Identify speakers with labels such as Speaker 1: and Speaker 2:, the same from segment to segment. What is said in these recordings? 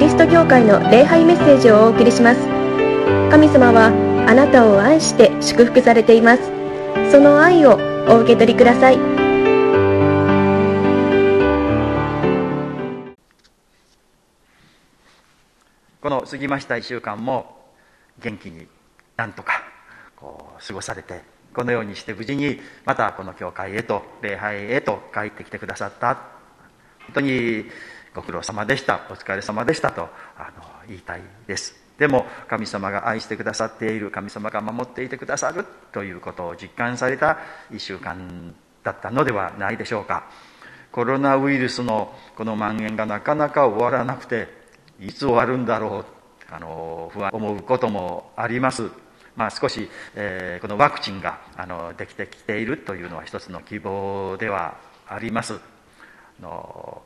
Speaker 1: リスト教会の礼拝メッセージをお送りします。神様はあなたを愛して祝福されています。その愛をお受け取りください。
Speaker 2: この過ぎました1週間も元気になんとかこう過ごされてこのようにして無事にまたこの教会へと礼拝へと帰ってきてくださった。本当にご苦労様でした。お疲れ様でしたとあの言いたいです。でも神様が愛してくださっている神様が守っていてくださるということを実感された1週間だったのではないでしょうか。コロナウイルスのこの蔓延がなかなか終わらなくていつ終わるんだろうあの不安思うこともあります。まあ、少し、えー、このワクチンがあのできてきているというのは一つの希望ではあります。の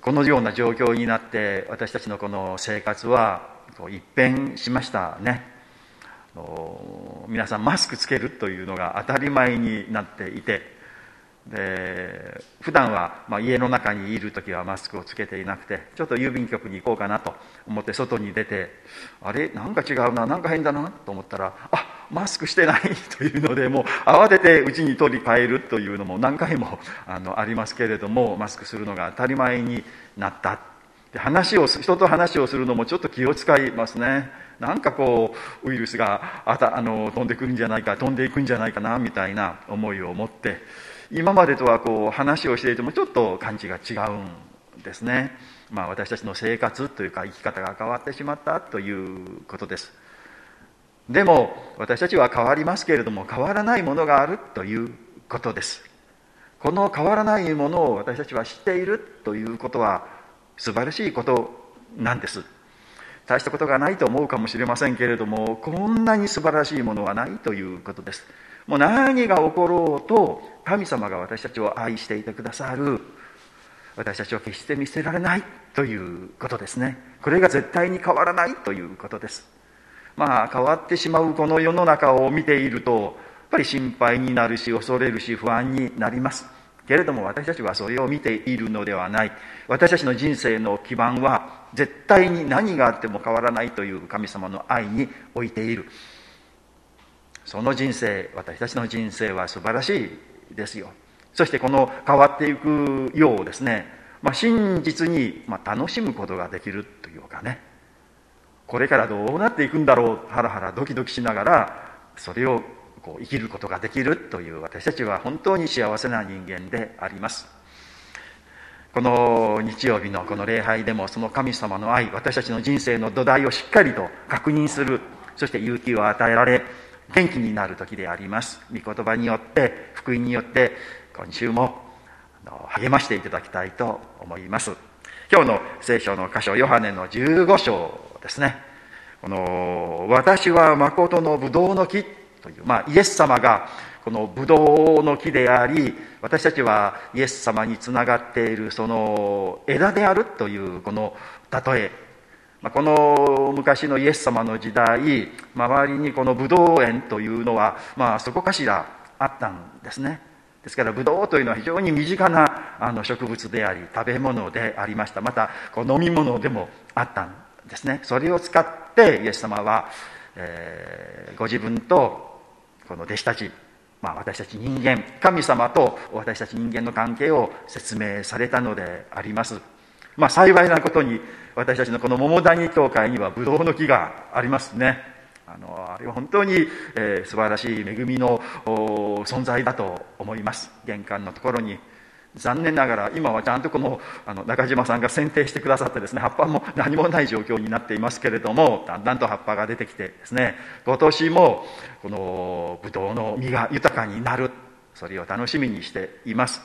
Speaker 2: このような状況になって私たちのこの生活はこう一変しましたね。皆さんマスクつけるというのが当たり前になっていてで普段はま家の中にいる時はマスクをつけていなくてちょっと郵便局に行こうかなと思って外に出てあれ？なんか違うななんか変だなと思ったらあマスクしてないというのでもう慌てて家に取り替えるというのも何回も あのありますけれどもマスクするのが当たり前になったで話を人と話をするのもちょっと気を使いますね。なんかこうウイルスがあたあの飛んでくるんじゃないか飛んでいくんじゃないかなみたいな思いを持って今までとはこう話をしていてもちょっと感じが違うんですね、まあ、私たちの生活というか生き方が変わってしまったということです。でも私たちは変わりますけれども変わらないものがあるということです。この変わらないものを私たちは知っているということは素晴らしいことなんです。大したことがないと思うかもしれませんけれどもこんなに素晴らしいものはないということです。もう何が起ころうと神様が私たちを愛していてくださる。私たちを決して見捨てられないということですね。これが絶対に変わらないということです。まあ変わってしまうこの世の中を見ているとやっぱり心配になるし恐れるし不安になります。けれども私たちはそれを見ているのではない。私たちの人生の基盤は絶対に何があっても変わらないという神様の愛に置いている。その人生私たちの人生は素晴らしいですよ。そしてこの変わっていくようですね、まあ、真実に、楽しむことができるというかね。これからどうなっていくんだろうハラハラドキドキしながらそれをこう生きることができるという私たちは本当に幸せな人間であります。この日曜日のこの礼拝でもその神様の愛私たちの人生の土台をしっかりと確認するそして勇気を与えられ元気になる時であります。御言葉によって福音によって今週も励ましていただきたいと思います。今日の聖書の箇所ヨハネの15章。ですね。この私は誠のブドウの木という、まあ、イエス様がこのブドウの木であり私たちはイエス様につながっているその枝であるというこの例え。ま、この昔のイエス様の時代周りにこのブドウ園というのは、まあ、そこかしらあったんですね。ですからブドウというのは非常に身近なあの植物であり食べ物でありました。またこう飲み物でもあったんですね。それを使ってイエス様は、えー、ご自分とこの弟子たちまあ、私たち人間神様と私たち人間の関係を説明されたのであります。まあ、幸いなことに私たちのこの桃谷教会にはブドウの木がありますね。あのあれは本当に、えー、素晴らしい恵みの存在だと思います。玄関のところに。残念ながら今はちゃんとこのあの中島さんが剪定してくださってですね葉っぱも何もない状況になっていますけれどもだんだんと葉っぱが出てきてですね今年もこのブドウの実が豊かになる。それを楽しみにしています。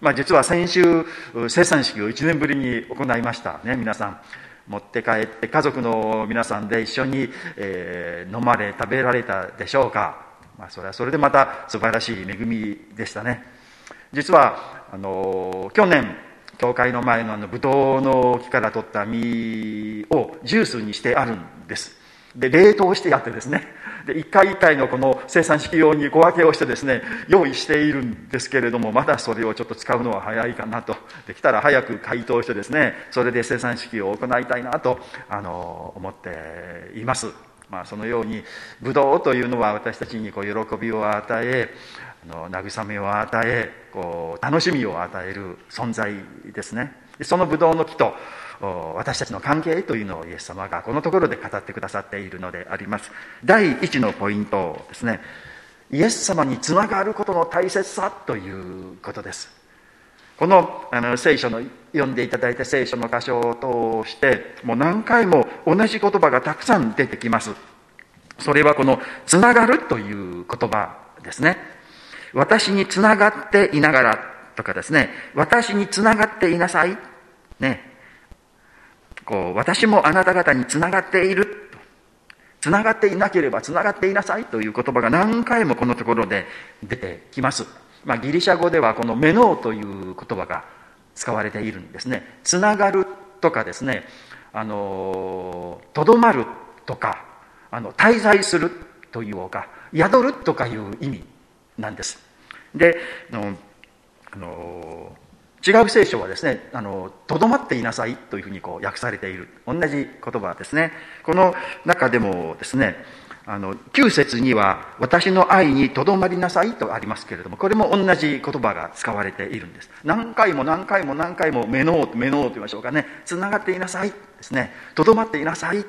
Speaker 2: まあ、実は先週生産式を1年ぶりに行いました。ね皆さん。持って帰って家族の皆さんで一緒に、えー、飲まれ食べられたでしょうか、まあ、それはそれでまた素晴らしい恵みでしたね。実はあの去年教会の前のあのブドウの木から取った実をジュースにしてあるんです。で冷凍してやってですね。で一回一回のこの生産式用に小分けをしてですね用意しているんですけれどもまだそれをちょっと使うのは早いかなと。できたら早く解凍してですねそれで生産式を行いたいなとあの思っています。まあ、そのようにブドウというのは私たちにこう喜びを与えの慰めを与えこう楽しみを与える存在ですね。そのブドウの木と私たちの関係というのをイエス様がこのところで語ってくださっているのであります。第一のポイントですね。イエス様につながることの大切さということです。このあの聖書の読んでいただいた聖書の箇所を通してもう何回も同じ言葉がたくさん出てきます。それはこの「つながる」という言葉ですね。私につながっていながらとかですね。私につながっていなさい。ね。こう私もあなた方につながっている。つながっていなければつながっていなさい。という言葉が何回もこのところで出てきます、まあ、ギリシャ語ではこのメノーという言葉が使われているんですね。つながるとかですね。あのとどまるとかあの滞在するというか宿るとかいう意味。なんですであの違う聖書はですね、あの、とどまっていなさいというふうにこう訳されている。同じ言葉ですね。この中でもですね、あの、9節には、私の愛にとどまりなさいとありますけれども、これも同じ言葉が使われているんです。何回も何回も何回も、目の目のと言いましょうかね、つながっていなさいですね、とどまっていなさい、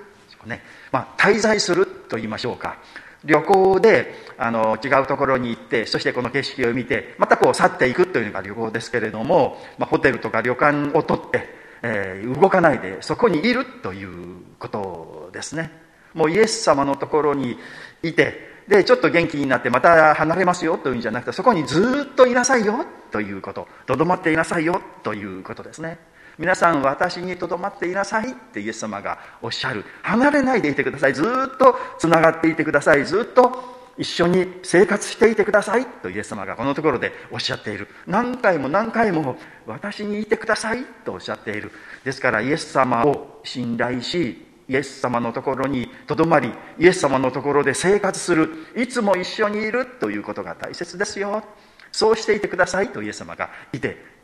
Speaker 2: ね、まあ、滞在すると言いましょうか。旅行であの違うところに行ってそしてこの景色を見てまたこう去っていくというのが旅行ですけれども、まあ、ホテルとか旅館を取って、えー、動かないでそこにいるということですね。もうイエス様のところにいてでちょっと元気になってまた離れますよというんじゃなくてそこにずっといなさいよということとどまっていなさいよということですね。皆さん私にとどまっていなさい。ってイエス様がおっしゃる。離れないでいてください。ずっとつながっていてください。ずっと一緒に生活していてください。とイエス様がこのところでおっしゃっている。何回も何回も私にいてください。とおっしゃっている。ですからイエス様を信頼しイエス様のところにとどまりイエス様のところで生活する。いつも一緒にいる。ということが大切ですよ。そうしていてください。とイエス様がいて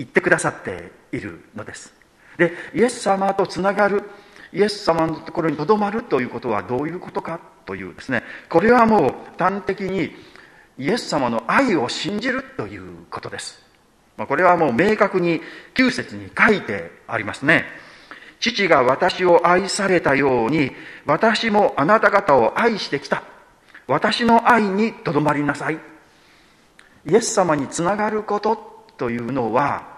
Speaker 2: 言ってくださっているのです。でイエス様とつながるイエス様のところにとどまるということはどういうことかというですね。これはもう端的にイエス様の愛を信じるということです。これはもう明確に9節に書いてありますね。父が私を愛されたように私もあなた方を愛してきた。私の愛にとどまりなさい。イエス様につながることというのは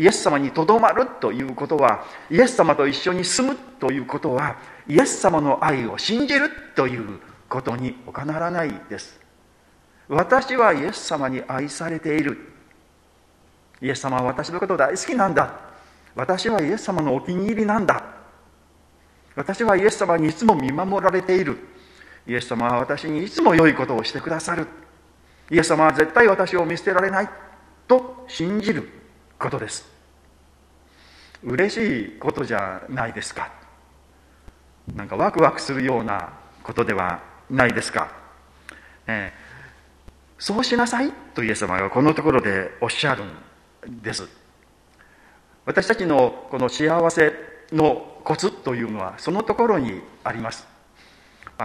Speaker 2: イエス様にとどまるということはイエス様と一緒に住むということはイエス様の愛を信じるということに他ならないです。私はイエス様に愛されている。イエス様は私のこと大好きなんだ。私はイエス様のお気に入りなんだ。私はイエス様にいつも見守られている。イエス様は私にいつも良いことをしてくださる。イエス様は絶対私を見捨てられないと信じる。ことです。嬉しいことじゃないですか。なんかワクワクするようなことではないですか、えー、そうしなさいとイエス様がこのところでおっしゃるんです。私たちのこの幸せのコツというのはそのところにあります。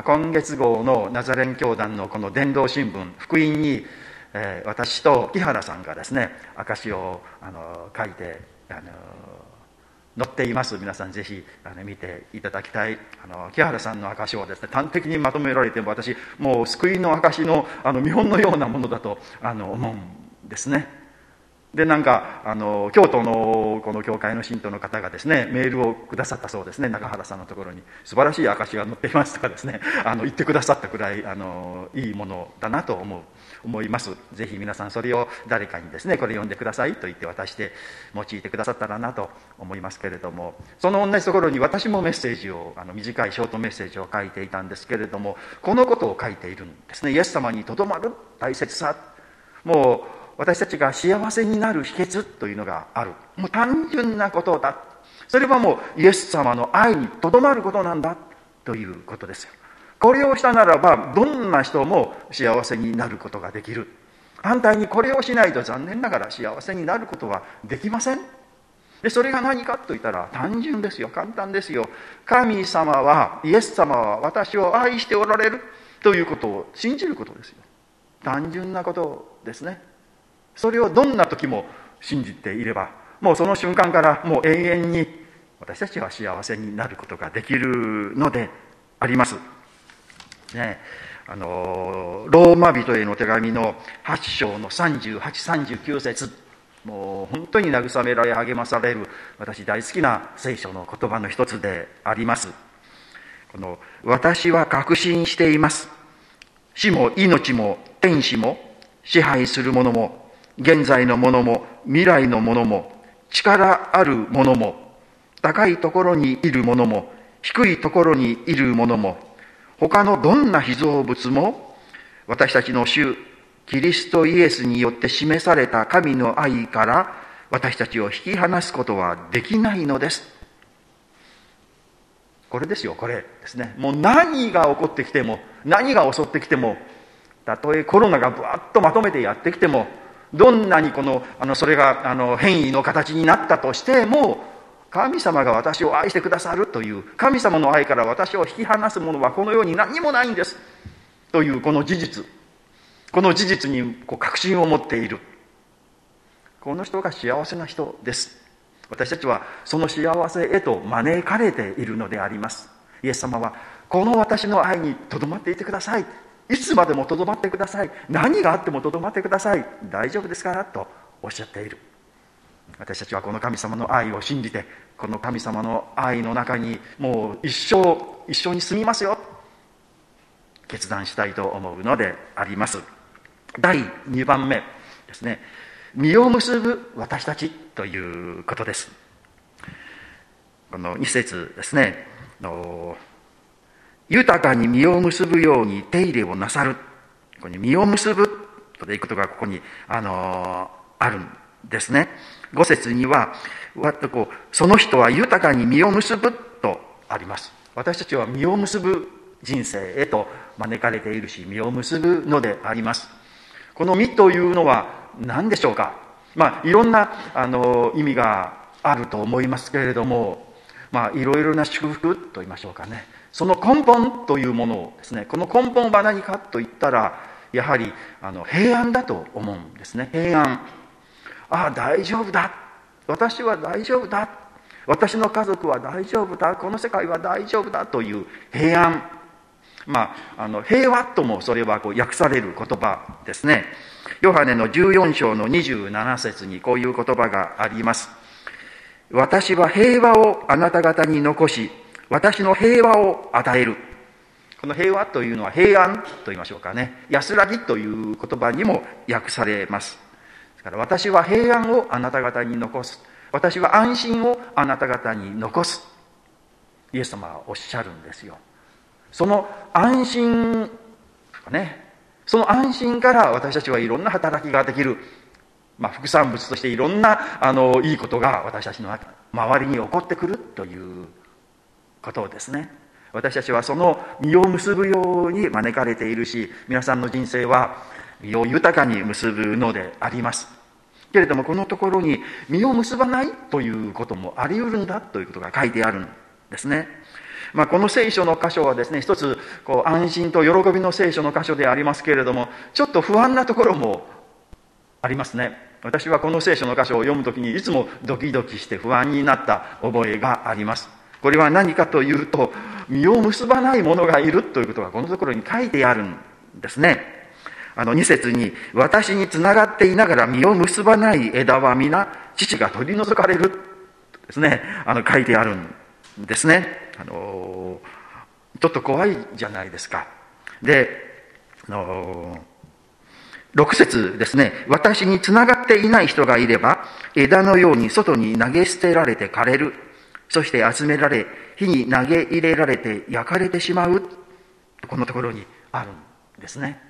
Speaker 2: 今月号のナザレン教団のこの伝道新聞福音にえー、私と木原さんがですね証をあの書いてあの載っています。皆さんぜひあの見ていただきたい。あの木原さんの証をですね端的にまとめられても私もう救いの証のあの見本のようなものだとあの思うんですね。でなんかあの京都のこの教会の信徒の方がですねメールをくださったそうですね中原さんのところに。素晴らしい証が載っていますとかですねあの言ってくださったくらいあのいいものだなと思う。思います。ぜひ皆さんそれを誰かにですねこれ読んでくださいと言って渡して用いてくださったらなと思いますけれども。その同じところに私もメッセージをあの短いショートメッセージを書いていたんですけれどもこのことを書いているんですね。イエス様にとどまる大切さ。もう私たちが幸せになる秘訣というのがある。もう単純なことだ。それはもうイエス様の愛にとどまることなんだということですよ。これをしたならばどんな人も幸せになることができる。反対にこれをしないと残念ながら幸せになることはできません。でそれが何かと言ったら単純ですよ。簡単ですよ。神様はイエス様は私を愛しておられる。ということを信じることですよ。単純なことですね。それをどんな時も信じていればもうその瞬間からもう永遠に私たちは幸せになることができるのであります。ね。あのローマ人への手紙の8章の3839節。もう本当に慰められ励まされる私大好きな聖書の言葉の一つであります。この私は確信しています。死も命も天使も支配するものも現在のものも未来のものも力あるものも高いところにいるものも低いところにいるものも他のどんな被造物も私たちの主キリストイエスによって示された神の愛から私たちを引き離すことはできないのです。これですよこれですね。もう何が起こってきても何が襲ってきてもたとえコロナがぶわっとまとめてやってきてもどんなにこのあのそれがあの変異の形になったとしても神様が私を愛してくださるという神様の愛から私を引き離すものはこの世に何もないんです。というこの事実。この事実にこう確信を持っている。この人が幸せな人です。私たちはその幸せへと招かれているのであります。イエス様はこの私の愛にとどまっていてください。いつまでもとどまってください。何があってもとどまってください。大丈夫ですか？らとおっしゃっている。私たちはこの神様の愛を信じてこの神様の愛の中にもう一生一緒に住みますよ。決断したいと思うのであります。第2番目ですね。実を結ぶ私たちということです。この2節ですね。豊かに実を結ぶように手入れをなさる。ここに実を結ぶということがここに、あのあるんですね。5節にはこうその人は豊かに実を結ぶとあります。私たちは実を結ぶ人生へと招かれているし実を結ぶのであります。この実というのは何でしょうか？まあいろんなあの意味があると思いますけれどもまあいろいろな祝福と言いましょうかね。その根本というものをですね。この根本は何かといったらやはりあの平安だと思うんですね。平安。ああ大丈夫だ。私は大丈夫だ。私の家族は大丈夫だ。この世界は大丈夫だという平安。まあ、あの平和ともそれはこう訳される言葉ですね。ヨハネの14章の27節にこういう言葉があります。私は平和をあなた方に残し私の平和を与える。この平和というのは平安と言いましょうかね。安らぎという言葉にも訳されます。から私は平安をあなた方に残す。私は安心をあなた方に残す。イエス様はおっしゃるんですよ。その安心ねその安心から私たちはいろんな働きができる、まあ、副産物としていろんなあのいいことが私たちの周りに起こってくるということですね。私たちはその実を結ぶように招かれているし皆さんの人生は実を豊かに結ぶのであります。けれどもこのところに実を結ばないということもあり得るんだということが書いてあるんですね。まあ、この聖書の箇所はですね一つこう安心と喜びの聖書の箇所でありますけれどもちょっと不安なところもありますね。私はこの聖書の箇所を読むときにいつもドキドキして不安になった覚えがあります。これは何かというと実を結ばない者がいるということがこのところに書いてあるんですね。あの2節に私につながっていながら実を結ばない枝は皆父が取り除かれるですねあの書いてあるんですね。あのちょっと怖いじゃないですか。であの6節ですね。私につながっていない人がいれば枝のように外に投げ捨てられて枯れる。そして集められ火に投げ入れられて焼かれてしまう。このところにあるんですね。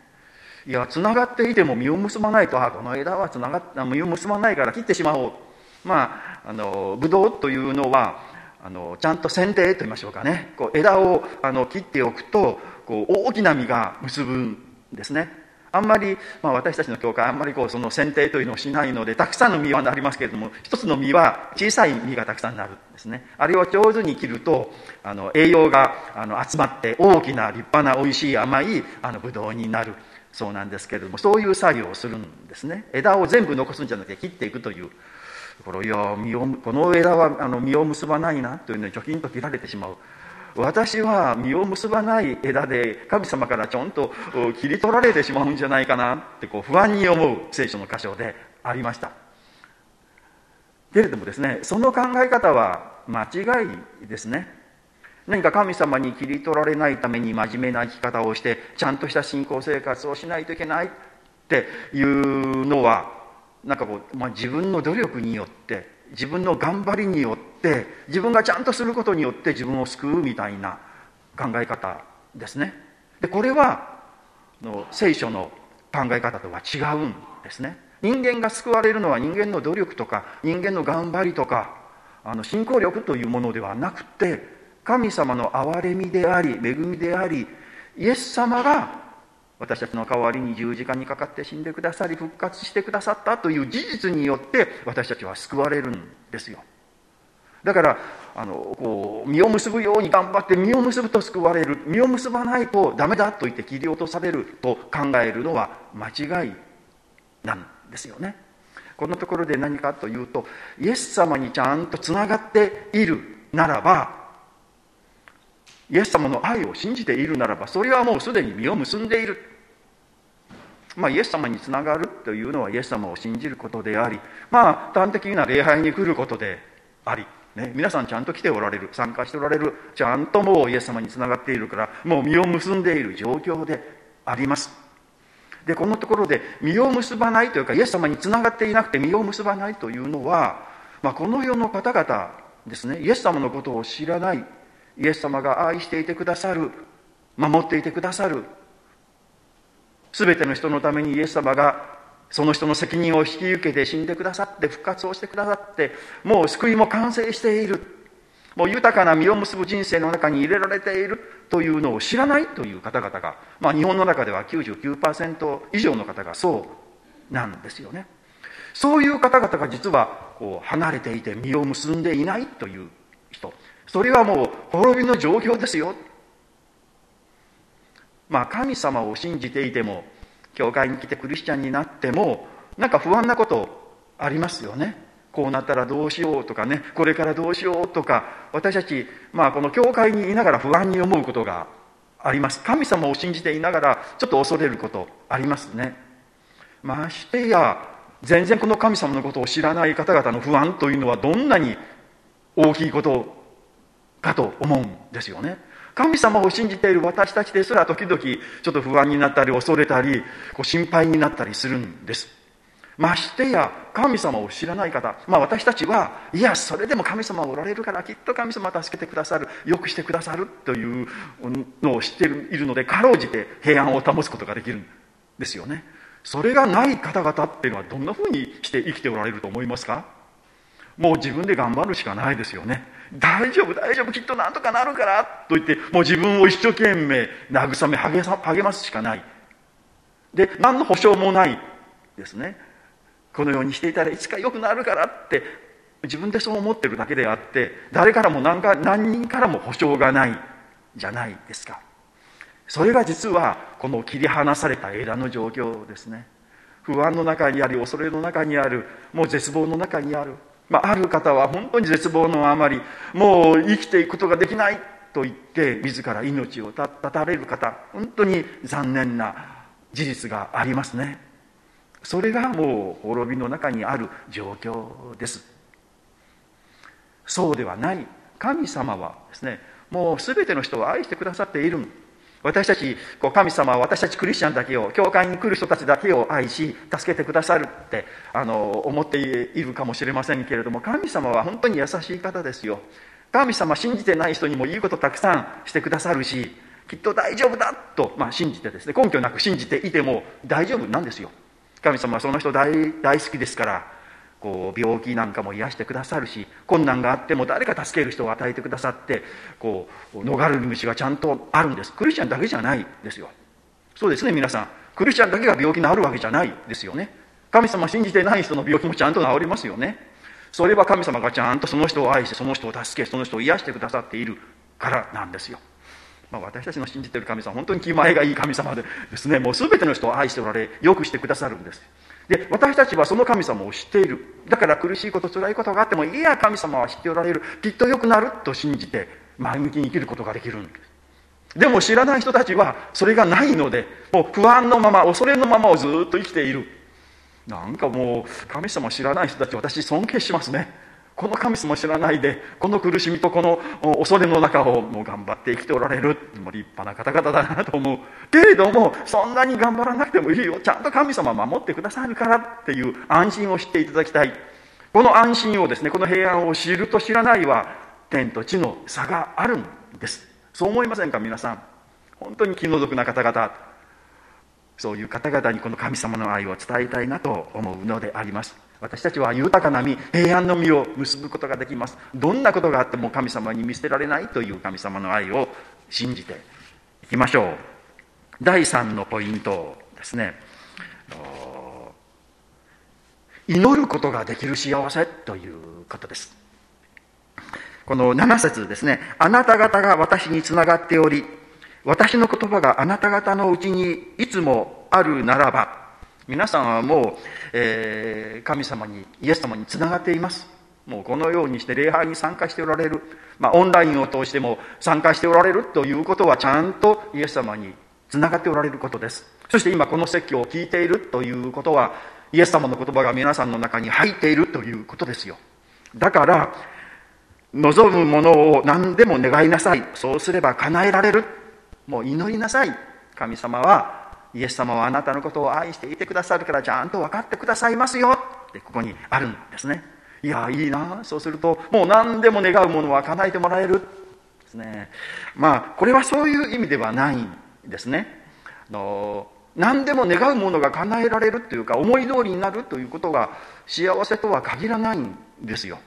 Speaker 2: いやつながっていても実を結ばないとあこの枝はつながっ実を結ばないから切ってしまおう。まああのブドウというのはあのちゃんと剪定と言いましょうかね。こう枝をあの切っておくとこう大きな実が結ぶんですね。あんまり、まあ、私たちの教会あんまりこうその剪定というのをしないのでたくさんの実はなりますけれども一つの実は小さい実がたくさんなるんですね。あれを上手に切るとあの栄養があの集まって大きな立派な美味しい甘いあのブドウになる。そうなんですけれどもそういう作業をするんですね。枝を全部残すんじゃなくて切っていくというこれいや実をこの枝はあの実を結ばないなというのに貯金と切られてしまう。私は実を結ばない枝で神様からちょんと切り取られてしまうんじゃないかなってこう不安に思う聖書の箇所でありました。けれどもですねその考え方は間違いですね。何か神様に切り取られないために真面目な生き方をしてちゃんとした信仰生活をしないといけないっていうのはなんかこう、まあ、自分の努力によって自分の頑張りによって自分がちゃんとすることによって自分を救うみたいな考え方ですね。でこれはの聖書の考え方とは違うんですね。人間が救われるのは人間の努力とか人間の頑張りとかあの信仰力というものではなくて神様の憐れみであり恵みでありイエス様が私たちの代わりに十字架にかかって死んでくださり復活してくださったという事実によって私たちは救われるんですよ。だからあのこう実を結ぶように頑張って実を結ぶと救われる。実を結ばないとダメだと言って切り落とされると考えるのは間違いなんですよね。このところで何かというとイエス様にちゃんとつながっているならばイエス様の愛を信じているならばそれはもうすでに実を結んでいる。まあ、イエス様につながるというのはイエス様を信じることでありまあ端的な礼拝に来ることであり、ね、皆さんちゃんと来ておられる参加しておられるちゃんともうイエス様につながっているからもう実を結んでいる状況であります。でこのところで実を結ばないというかイエス様につながっていなくて実を結ばないというのは、まあ、この世の方々ですねイエス様のことを知らないイエス様が愛していてくださる守っていてくださる全ての人のためにイエス様がその人の責任を引き受けて死んでくださって復活をしてくださってもう救いも完成しているもう豊かな実を結ぶ人生の中に入れられているというのを知らないという方々が、まあ、日本の中では99%以上の方がそうなんですよね。そういう方々が実はこう離れていて実を結んでいないという人。それはもう滅びの状況ですよ。まあ神様を信じていても教会に来てクリスチャンになってもなんか不安なことありますよね。こうなったらどうしようとかね。これからどうしようとか。私たち、まあ、この教会にいながら不安に思うことがあります。神様を信じていながらちょっと恐れることありますね。ましてや全然この神様のことを知らない方々の不安というのはどんなに大きいことかと思うんですよね。神様を信じている私たちですら時々ちょっと不安になったり恐れたりこう心配になったりするんです。ましてや神様を知らない方、まあ、私たちはいやそれでも神様おられるからきっと神様助けてくださるよくしてくださるというのを知っているのでかろうじて平安を保つことができるんですよね。それがない方々っていうのはどんなふうにして生きておられると思いますか？もう自分で頑張るしかないですよね。大丈夫大丈夫きっとなんとかなるからと言ってもう自分を一生懸命慰め励ますしかない。で何の保証もないですね。このようにしていたらいつか良くなるからって自分でそう思ってるだけであって誰からも何か何人からも保証がないじゃないですか。それが実はこの切り離された枝の状況ですね。不安の中にあり恐れの中にあるもう絶望の中にある。まあ、ある方は本当に絶望のあまりもう生きていくことができないと言って自ら命を絶たれる方本当に残念な事実がありますね。それがもう滅びの中にある状況です。そうではない。神様はですねもう全ての人を愛してくださっている私たちこう神様は私たちクリスチャンだけを教会に来る人たちだけを愛し助けてくださるってあの思っているかもしれませんけれども神様は本当に優しい方ですよ。神様信じてない人にもいいことたくさんしてくださるしきっと大丈夫だと、まあ、信じてですね根拠なく信じていても大丈夫なんですよ。神様はその人大大好きですからこう病気なんかも癒してくださるし困難があっても誰か助ける人を与えてくださってこう逃れる道がちゃんとあるんです。クリスチャンだけじゃないですよ。そうですね皆さん。クリスチャンだけが病気になるわけじゃないですよね。神様信じてない人の病気もちゃんと治りますよね。それは神様がちゃんとその人を愛してその人を助けその人を癒してくださっているからなんですよ。まあ、私たちの信じてる神様本当に気前がいい神様でですね。もう全ての人を愛しておられよくしてくださるんです。で私たちはその神様を知っている。だから苦しいこと辛いことがあってもいや神様は知っておられる。きっと良くなると信じて前向きに生きることができるんです。でも知らない人たちはそれがないのでもう不安のまま恐れのままをずっと生きている。なんかもう神様を知らない人たち私尊敬しますね。この神様を知らないでこの苦しみとこの恐れの中をもう頑張って生きておられる。もう立派な方々だなと思う。けれどもそんなに頑張らなくてもいいよ。ちゃんと神様守ってくださるからっていう安心を知っていただきたい。この安心をですねこの平安を知ると知らないは天と地の差があるんです。そう思いませんか皆さん。本当に気の毒な方々。そういう方々にこの神様の愛を伝えたいなと思うのであります。私たちは豊かな実平安の実を結ぶことができます。どんなことがあっても神様に見捨てられないという神様の愛を信じていきましょう。第3のポイントですね。祈ることができる幸せということです。この7節ですね。あなた方が私につながっており私の言葉があなた方のうちにいつもあるならば皆さんはもう、えー、神様にイエス様につながっています。もうこのようにして礼拝に参加しておられる、まあ、オンラインを通しても参加しておられるということはちゃんとイエス様につながっておられることです。そして今この説教を聞いているということはイエス様の言葉が皆さんの中に入っているということですよ。だから望むものを何でも願いなさい。そうすれば叶えられる。もう祈りなさい。神様はイエス様はあなたのことを愛していてくださるからちゃんと分かってくださいますよ。ってここにあるんですね。いやいいなそうするともう何でも願うものは叶えてもらえる。ですね。まあこれはそういう意味ではないんですね。の何でも願うものが叶えられるというか思い通りになるということが幸せとは限らないんですよ。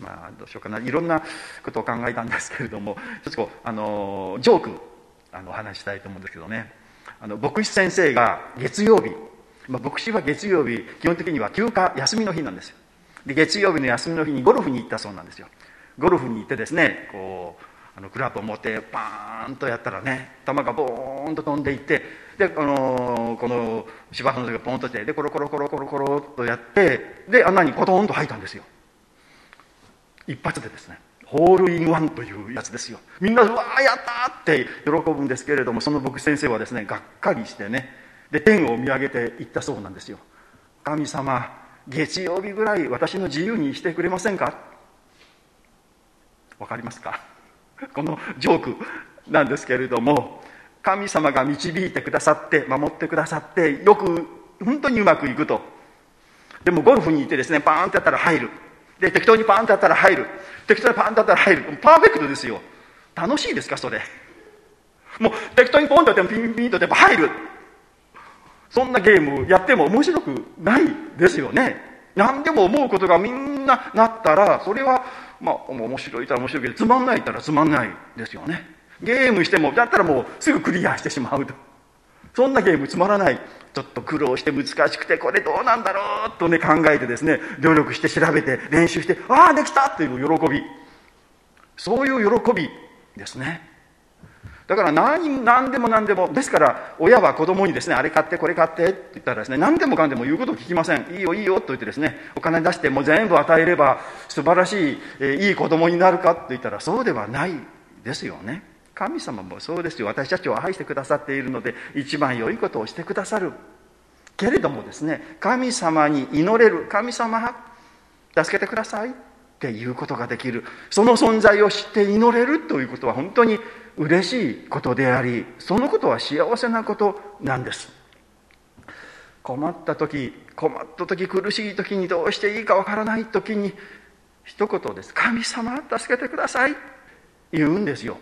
Speaker 2: まあどうしようかな。いろんなことを考えたんですけれどもちょっとこうあのジョークあの話したいと思うんですけどね。あの牧師先生が月曜日、まあ、牧師は月曜日基本的には休暇休みの日なんですよ。で月曜日の休みの日にゴルフに行ったそうなんですよ。ゴルフに行ってですねこうあのクラブを持ってパーンとやったらね球がボーンと飛んでいってで、あの、この芝生の時がポンとしてでコロコロコロコロコロとやってで穴にコトンと入ったんですよ。一発でですね。ホールインワンというやつですよ。みんなうわーやったって喜ぶんですけれどもその僕先生はですねがっかりしてねで天を見上げていったそうなんですよ。神様月曜日ぐらい私の自由にしてくれませんか？わかりますか？このジョークなんですけれども神様が導いてくださって守ってくださってよく本当にうまくいくと。でもゴルフに行ってですねパーンってやったら入る。で適当にパンってやったら入る。適当にパンってやったら入る。パーフェクトですよ。楽しいですかそれ。もう適当にポンとやってもピンピンとやっぱ入る。そんなゲームやっても面白くないですよね。何でも思うことがみんななったらそれはまあ面白いたら面白いけどつまんないったらつまんないですよね。ゲームしてもだったらもうすぐクリアしてしまうと。そんなゲームつまらない。ちょっと苦労して難しくてこれどうなんだろうとね考えてですね努力して調べて練習してああできたっていう喜び。そういう喜びですね。だから何何でも何でもですから親は子供にですねあれ買ってこれ買ってって言ったらですね何でもかんでも言うことを聞きません。いいよいいよと言ってですねお金出してもう全部与えれば素晴らしい、えー、いい子供になるかって言ったらそうではないですよね。神様もそうですよ。私たちを愛してくださっているので一番良いことをしてくださる。けれどもですね神様に祈れる神様助けてくださいっていうことができる。その存在を知って祈れるということは本当に嬉しいことでありそのことは幸せなことなんです。困った時困った時苦しい時にどうしていいかわからない時に一言です「神様助けてください」言うんですよ。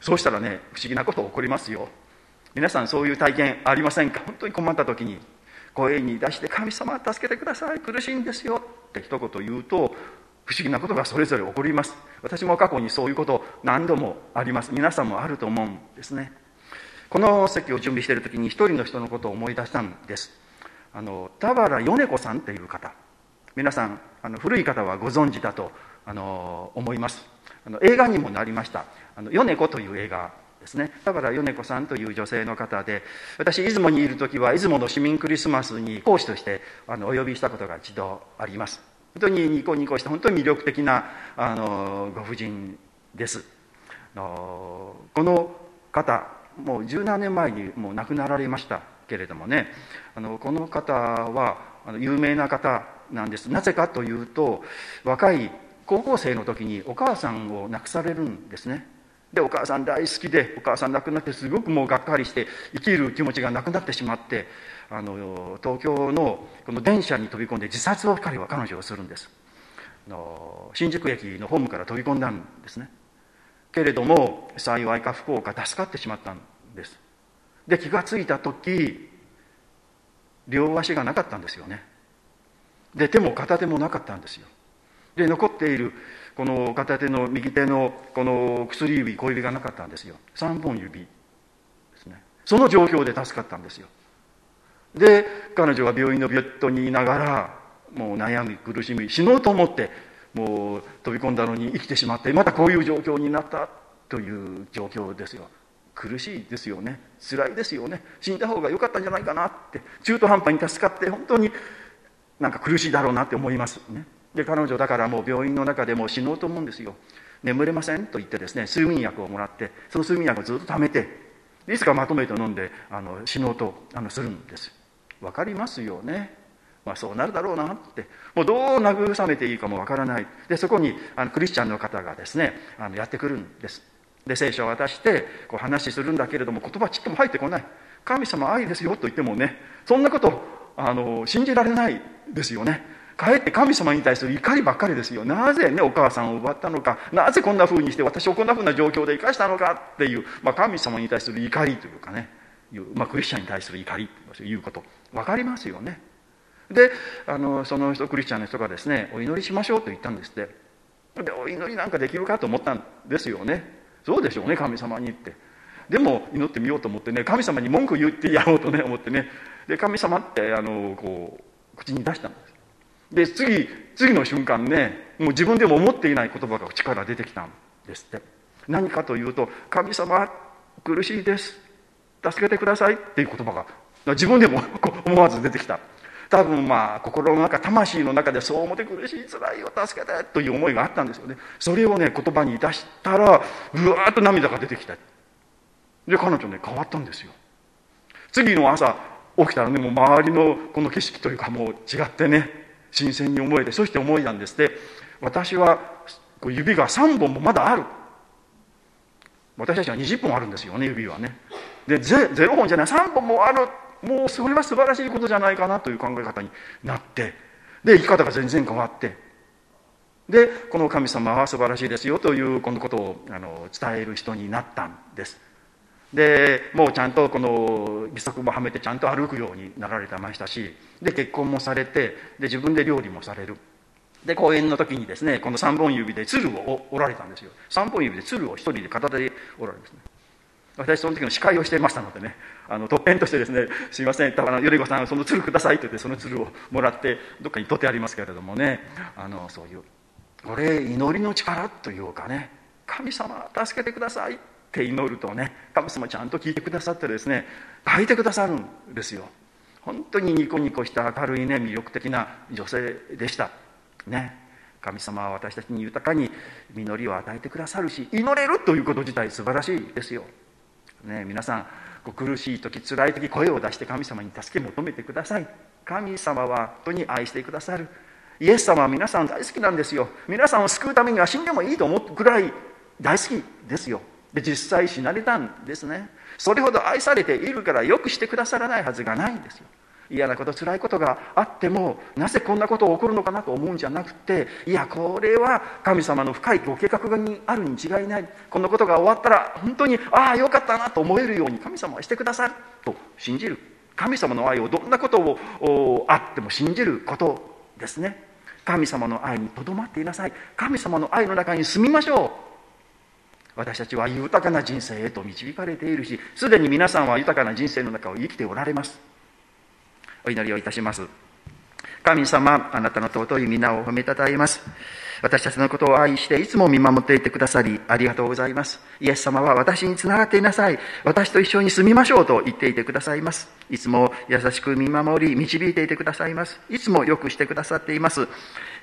Speaker 2: そうしたらね不思議なこと起こりますよ。皆さんそういう体験ありませんか？本当に困った時に声に出して「神様助けてください。苦しいんですよ」って一言言うと不思議なことがそれぞれ起こります。私も過去にそういうこと何度もあります。皆さんもあると思うんですね。この席を準備している時に一人の人のことを思い出したんです。あの田原米子さんっていう方。皆さんあの古い方はご存知だとあの思います。あの映画にもなりました「あの米子」という映画ですね。だから米子さんという女性の方で私出雲にいる時は出雲の市民クリスマスに講師としてあのお呼びしたことが一度あります。本当にニコニコした本当に魅力的なあのご婦人です。のこの方もう十何年前にもう亡くなられましたけれどもね。あのこの方はあの有名な方なんです。なぜかというと若い高校生の時にお母さんを亡くされるんですね。でお母さん大好きでお母さん亡くなってすごくもうがっかりして生きる気持ちがなくなってしまってあの東京のこの電車に飛び込んで自殺を彼は彼女をするんです。あの新宿駅のホームから飛び込んだんですね。けれども幸いか不幸か助かってしまったんです。で気が付いた時両足がなかったんですよね。で手も片手もなかったんですよ。で残っているこの片手の右手のこの薬指小指がなかったんですよ。3本指ですね。その状況で助かったんですよ。で彼女は病院のベッドにいながらもう悩み苦しみ死のうと思ってもう飛び込んだのに生きてしまってまたこういう状況になったという状況ですよ。苦しいですよね。辛いですよね。死んだ方が良かったんじゃないかなって中途半端に助かって本当になんか苦しいだろうなって思いますね。で彼女だからもう病院の中でもう死のうと思うんですよ。眠れません？と言ってですね睡眠薬をもらってその睡眠薬をずっと貯めていつかまとめて飲んであの死のうとあのするんです。分かりますよね？まあ、そうなるだろうなって。もうどう慰めていいかもわからない。でそこにあのクリスチャンの方がですねあのやってくるんです。で聖書を渡してこう話するんだけれども言葉ちっとも入ってこない。神様愛ですよと言ってもねそんなことあの信じられないですよね。かえって神様に対する怒りばっかりですよ。なぜねお母さんを奪ったのか。なぜこんな風にして私をこんな風な状況で生かしたのかっていう、まあ、神様に対する怒りというかね。いう、まあ、クリスチャンに対する怒りということ。分かりますよね。であのその人クリスチャンの人がですねお祈りしましょうと言ったんですって。でお祈りなんかできるかと思ったんですよね。そうでしょうね神様にって。でも祈ってみようと思ってね神様に文句言ってやろうとね思ってね。で神様ってあのこう口に出したんです。で次次の瞬間ねもう自分でも思っていない言葉が口から出てきたんですって。何かというと「神様苦しいです。助けてください」っていう言葉が自分でも 思わず出てきた。多分まあ心の中魂の中でそう思って苦しい辛いよ助けてという思いがあったんですよね。それをね言葉に出したらうわーっと涙が出てきた。で彼女ね変わったんですよ。次の朝起きたらねもう周りのこの景色というかもう違ってね新鮮に思えてそして思いなんですって。私は指が3本もまだある。私たちは20本あるんですよね指はね。で0本じゃない3本もある。もうそれは素晴らしいことじゃないかなという考え方になって。で生き方が全然変わって。でこの神様は素晴らしいですよというこのことをあの伝える人になったんです。でもうちゃんとこの義足もはめてちゃんと歩くようになられてましたしで結婚もされてで自分で料理もされる。で講演の時にですねこの3本指で鶴を折られたんですよ。3本指で鶴を一人で片手で折られるんですね。私その時の司会をしていましたのでねあの特権としてですね「すいませんだから頼子さんその鶴ください」と言ってその鶴をもらってどっかに取ってありますけれどもねあのそういうこれ祈りの力というかね神様助けてください。って祈るとね神様ちゃんと聞いてくださってですね書いてくださるんですよ。本当にニコニコした明るいね魅力的な女性でした。ね。神様は私たちに豊かに実りを与えてくださるし祈れるということ自体素晴らしいですよ、ね、皆さんこう苦しい時辛い時声を出して神様に助け求めてください。神様は本当に愛してくださる。イエス様は皆さん大好きなんですよ。皆さんを救うためには死んでもいいと思うくらい大好きですよ。で実際死なれたんですね。それほど愛されているからよくしてくださらないはずがないんですよ。嫌なこと辛いことがあってもなぜこんなことが起こるのかなと思うんじゃなくていやこれは神様の深いご計画にあるに違いない。このことが終わったら本当にああよかったなと思えるように神様はしてくださると信じる。神様の愛をどんなことをあっても信じることですね。神様の愛にとどまっていなさい。神様の愛の中に住みましょう。私たちは豊かな人生へと導かれているしすでに皆さんは豊かな人生の中を生きておられます。お祈りをいたします。神様あなたの尊い皆を褒めたたえます。私たちのことを愛していつも見守っていてくださりありがとうございます。イエス様は私につながっていなさい。私と一緒に住みましょうと言っていてくださいます。いつも優しく見守り導いていてくださいます。いつもよくしてくださっています。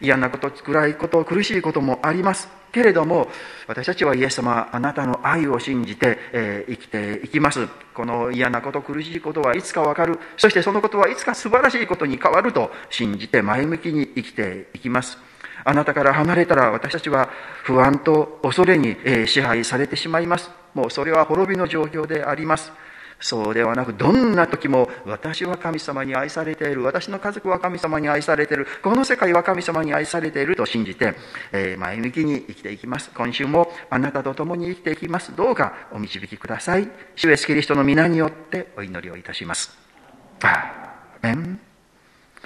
Speaker 2: 嫌なこと暗いこと苦しいこともあります。けれども私たちはイエス様あなたの愛を信じて、えー、生きていきます。この嫌なこと苦しいことはいつかわかる。そしてそのことはいつか素晴らしいことに変わると信じて前向きに生きていきます。あなたから離れたら私たちは不安と恐れに支配されてしまいます。もうそれは滅びの状況であります。そうではなく、どんな時も私は神様に愛されている。私の家族は神様に愛されている。この世界は神様に愛されていると信じて、え前向きに生きていきます。今週もあなたと共に生きていきます。どうかお導きください。主イエスキリストの皆によってお祈りをいたします。アーメン。